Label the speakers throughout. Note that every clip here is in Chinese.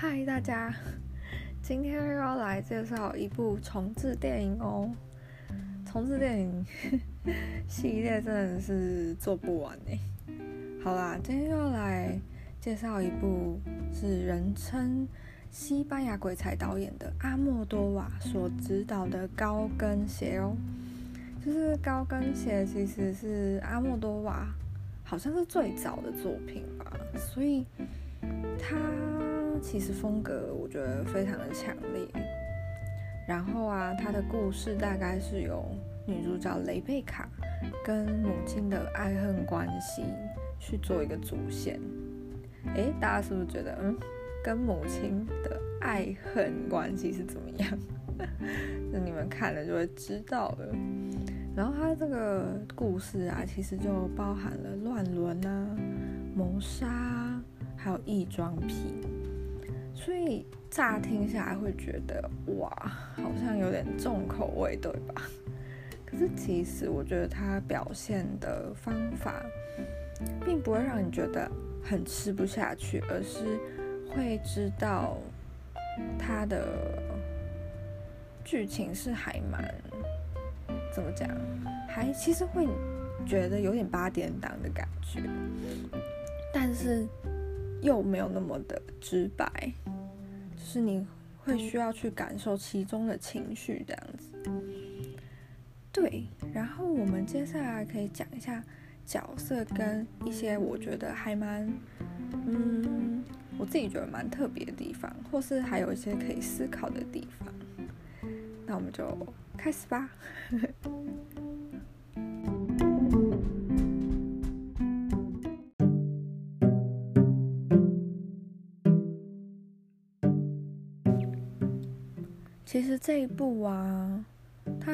Speaker 1: 嗨，大家，今天又要来介绍一部重置电影哦。重置电影 系列真的是做不完哎。好啦，今天又要来介绍一部是人称西班牙鬼才导演的阿莫多瓦所执导的《高跟鞋》哦。就是《高跟鞋》其实是阿莫多瓦好像是最早的作品吧，所以他。其实风格我觉得非常的强烈，然后啊，它的故事大概是由女主角雷贝卡跟母亲的爱恨关系去做一个主线。诶，大家是不是觉得，嗯，跟母亲的爱恨关系是怎么样？那你们看了就会知道了。然后它这个故事啊，其实就包含了乱伦啊、谋杀，还有异装癖。所以乍听下来会觉得哇，好像有点重口味，对吧？可是其实我觉得他表现的方法，并不会让你觉得很吃不下去，而是会知道他的剧情是还蛮怎么讲，还其实会觉得有点八点档的感觉，但是。又没有那么的直白，就是你会需要去感受其中的情绪这样子。对，然后我们接下来可以讲一下角色跟一些我觉得还蛮，嗯，我自己觉得蛮特别的地方，或是还有一些可以思考的地方。那我们就开始吧。其实这一部啊，它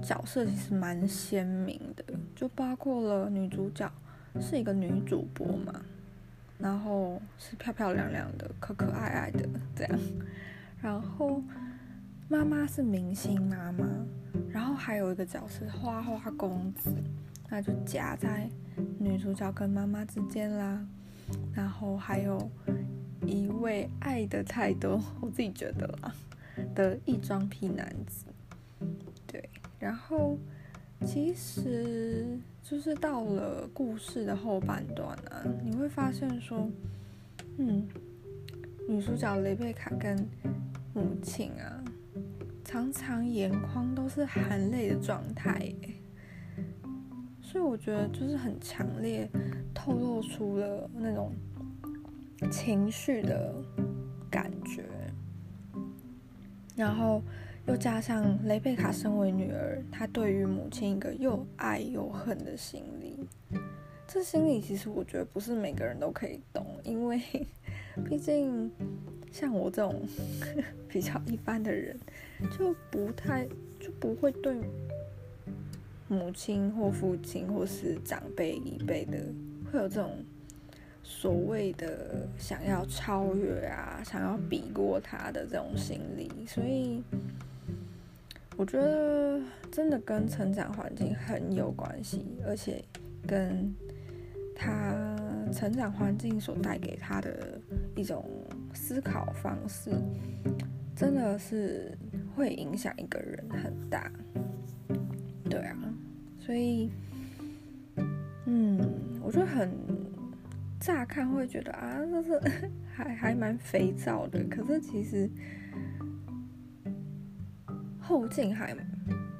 Speaker 1: 角色其实蛮鲜明的，就包括了女主角是一个女主播嘛，然后是漂漂亮亮的、可可爱爱的这样，然后妈妈是明星妈妈，然后还有一个角色花花公子，那就夹在女主角跟妈妈之间啦，然后还有一位爱的太多，我自己觉得啦。的异装癖男子，对，然后其实就是到了故事的后半段啊，你会发现说，嗯，女主角雷贝卡跟母亲啊，常常眼眶都是含泪的状态，所以我觉得就是很强烈透露出了那种情绪的。然后又加上雷贝卡身为女儿，她对于母亲一个又爱又恨的心理，这心理其实我觉得不是每个人都可以懂，因为 毕竟像我这种 比较一般的人，就不太就不会对母亲或父亲或是长辈一辈的会有这种。所谓的想要超越啊，想要比过他的这种心理，所以我觉得真的跟成长环境很有关系，而且跟他成长环境所带给他的一种思考方式，真的是会影响一个人很大。对啊，所以，嗯，我觉得很。乍看会觉得啊，就是 还还蛮肥皂的，可是其实后劲还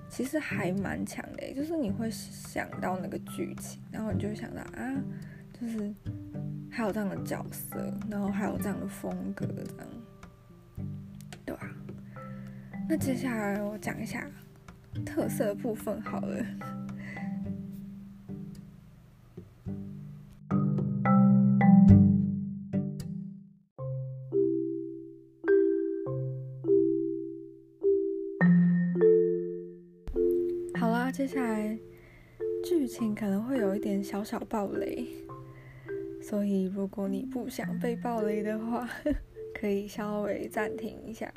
Speaker 1: 其实还蛮强的，就是你会想到那个剧情，然后你就想到啊，就是还有这样的角色，然后还有这样的风格，这样对吧？那接下来我讲一下特色部分好了。接下来剧情可能会有一点小小暴雷，所以如果你不想被暴雷的话，可以稍微暂停一下。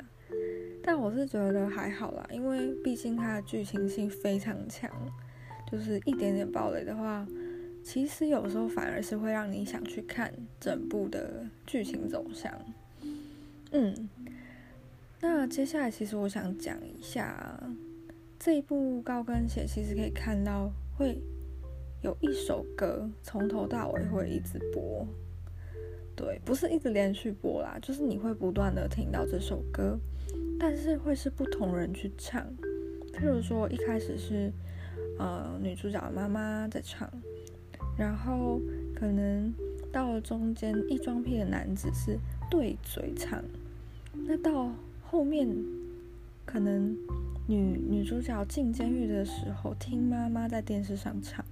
Speaker 1: 但我是觉得还好啦，因为毕竟它的剧情性非常强，就是一点点暴雷的话，其实有时候反而是会让你想去看整部的剧情走向。嗯，那接下来其实我想讲一下这一部高跟鞋，其实可以看到会有一首歌从头到尾会一直播，对，不是一直连续播啦，就是你会不断的听到这首歌，但是会是不同人去唱，譬如说一开始是呃女主角妈妈在唱，然后可能到了中间一装癖的男子是对嘴唱。那到后面，可能女女主角进监狱的时候，听妈妈在电视上唱；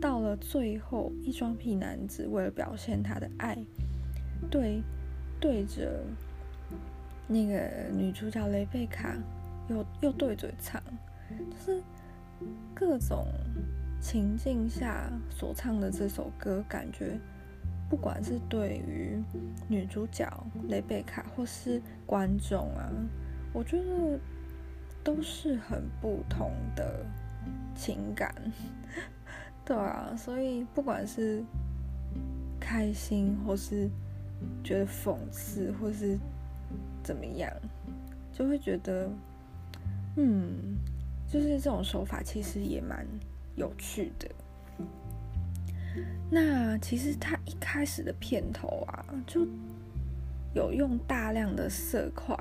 Speaker 1: 到了最后，一双屁男子为了表现他的爱，对对着那个女主角雷贝卡又又对嘴唱，就是各种情境下所唱的这首歌，感觉。不管是对于女主角雷贝卡，或是观众啊，我觉得都是很不同的情感，对啊，所以不管是开心，或是觉得讽刺，或是怎么样，就会觉得，嗯，就是这种手法其实也蛮有趣的。那其实他一开始的片头啊，就有用大量的色块、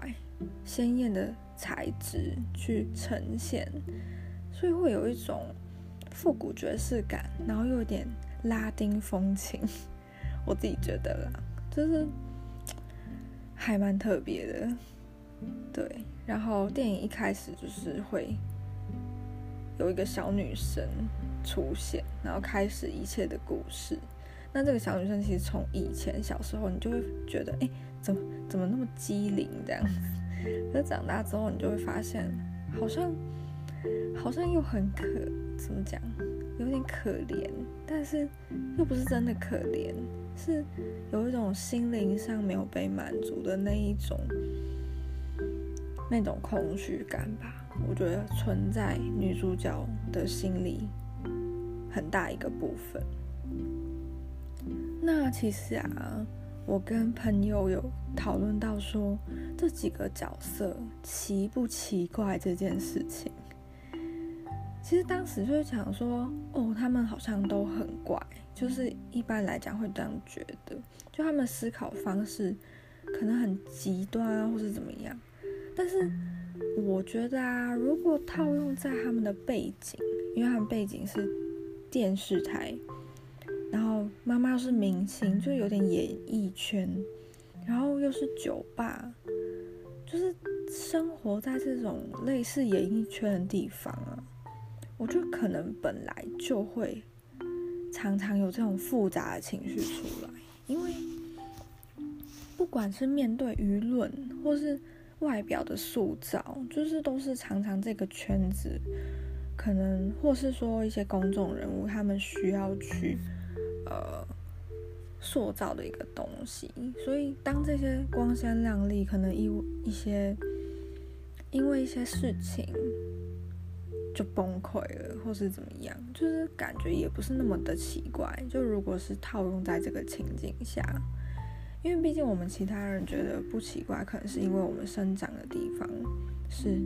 Speaker 1: 鲜艳的材质去呈现，所以会有一种复古爵士感，然后又有点拉丁风情。我自己觉得啦，就是还蛮特别的。对，然后电影一开始就是会有一个小女生。出现，然后开始一切的故事。那这个小女生其实从以前小时候，你就会觉得，哎，怎么怎么那么机灵这样子？可是长大之后，你就会发现，好像好像又很可，怎么讲，有点可怜，但是又不是真的可怜，是有一种心灵上没有被满足的那一种那种空虚感吧？我觉得存在女主角的心里。很大一个部分。那其实啊，我跟朋友有讨论到说，这几个角色奇不奇怪这件事情。其实当时就是想说，哦，他们好像都很怪，就是一般来讲会这样觉得，就他们思考方式可能很极端啊，或是怎么样。但是我觉得啊，如果套用在他们的背景，因为他们背景是。电视台，然后妈妈又是明星，就有点演艺圈，然后又是酒吧，就是生活在这种类似演艺圈的地方啊，我觉得可能本来就会常常有这种复杂的情绪出来，因为不管是面对舆论，或是外表的塑造，就是都是常常这个圈子。可能，或是说一些公众人物，他们需要去呃塑造的一个东西。所以，当这些光鲜亮丽，可能因一些因为一些事情就崩溃了，或是怎么样，就是感觉也不是那么的奇怪。就如果是套用在这个情景下，因为毕竟我们其他人觉得不奇怪，可能是因为我们生长的地方是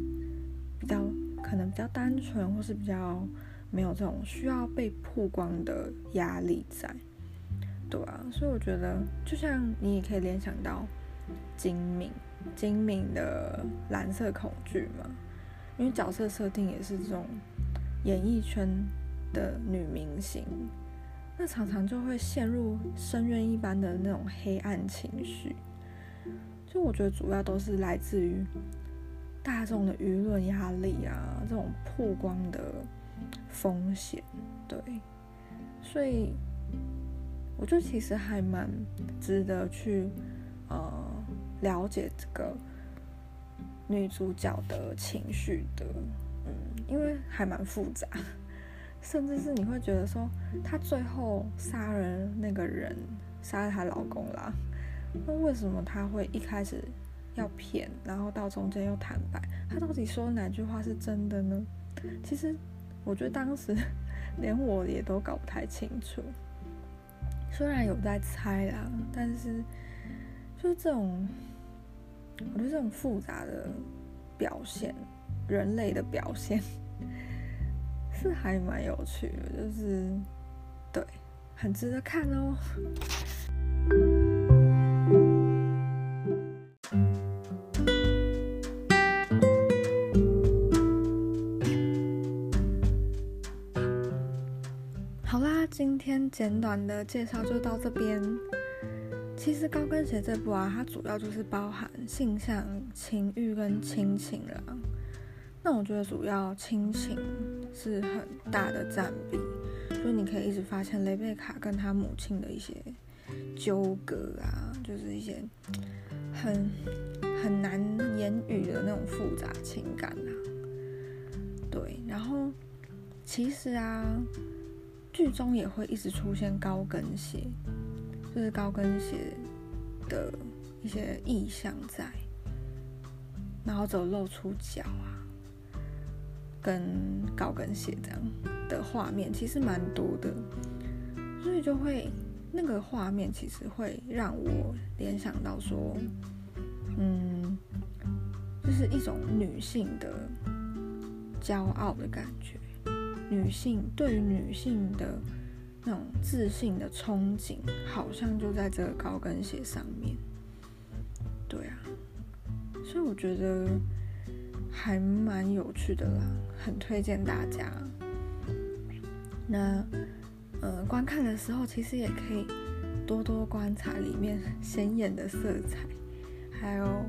Speaker 1: 比较。可能比较单纯，或是比较没有这种需要被曝光的压力在，对啊，所以我觉得，就像你也可以联想到金敏，金敏的蓝色恐惧嘛，因为角色设定也是这种演艺圈的女明星，那常常就会陷入深渊一般的那种黑暗情绪，就我觉得主要都是来自于。大众的舆论压力啊，这种曝光的风险，对，所以我觉得其实还蛮值得去呃了解这个女主角的情绪的，嗯，因为还蛮复杂，甚至是你会觉得说，她最后杀人那个人杀了她老公啦，那为什么她会一开始？要骗，然后到中间又坦白，他到底说哪句话是真的呢？其实我觉得当时 连我也都搞不太清楚。虽然有在猜啦，但是就是这种我觉得这种复杂的表现，人类的表现是还蛮有趣的，就是对，很值得看哦。今天简短的介绍就到这边。其实高跟鞋这部啊，它主要就是包含性向、情欲跟亲情了。那我觉得主要亲情是很大的占比，就你可以一直发现雷贝卡跟他母亲的一些纠葛啊，就是一些很很难言语的那种复杂情感啊。对，然后其实啊。剧中也会一直出现高跟鞋，就是高跟鞋的一些意象在，然后走露出脚啊，跟高跟鞋这样的画面其实蛮多的，所以就会那个画面其实会让我联想到说，嗯，就是一种女性的骄傲的感觉。女性对于女性的那种自信的憧憬，好像就在这个高跟鞋上面。对啊，所以我觉得还蛮有趣的啦，很推荐大家。那呃，观看的时候其实也可以多多观察里面显眼的色彩，还有。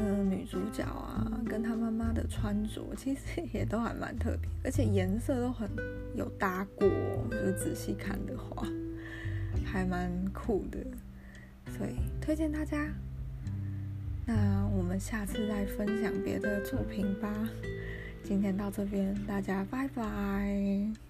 Speaker 1: 嗯，女主角啊，跟她妈妈的穿着其实也都还蛮特别，而且颜色都很有搭过，就是仔细看的话，还蛮酷的，所以推荐大家。那我们下次再分享别的作品吧。今天到这边，大家拜拜。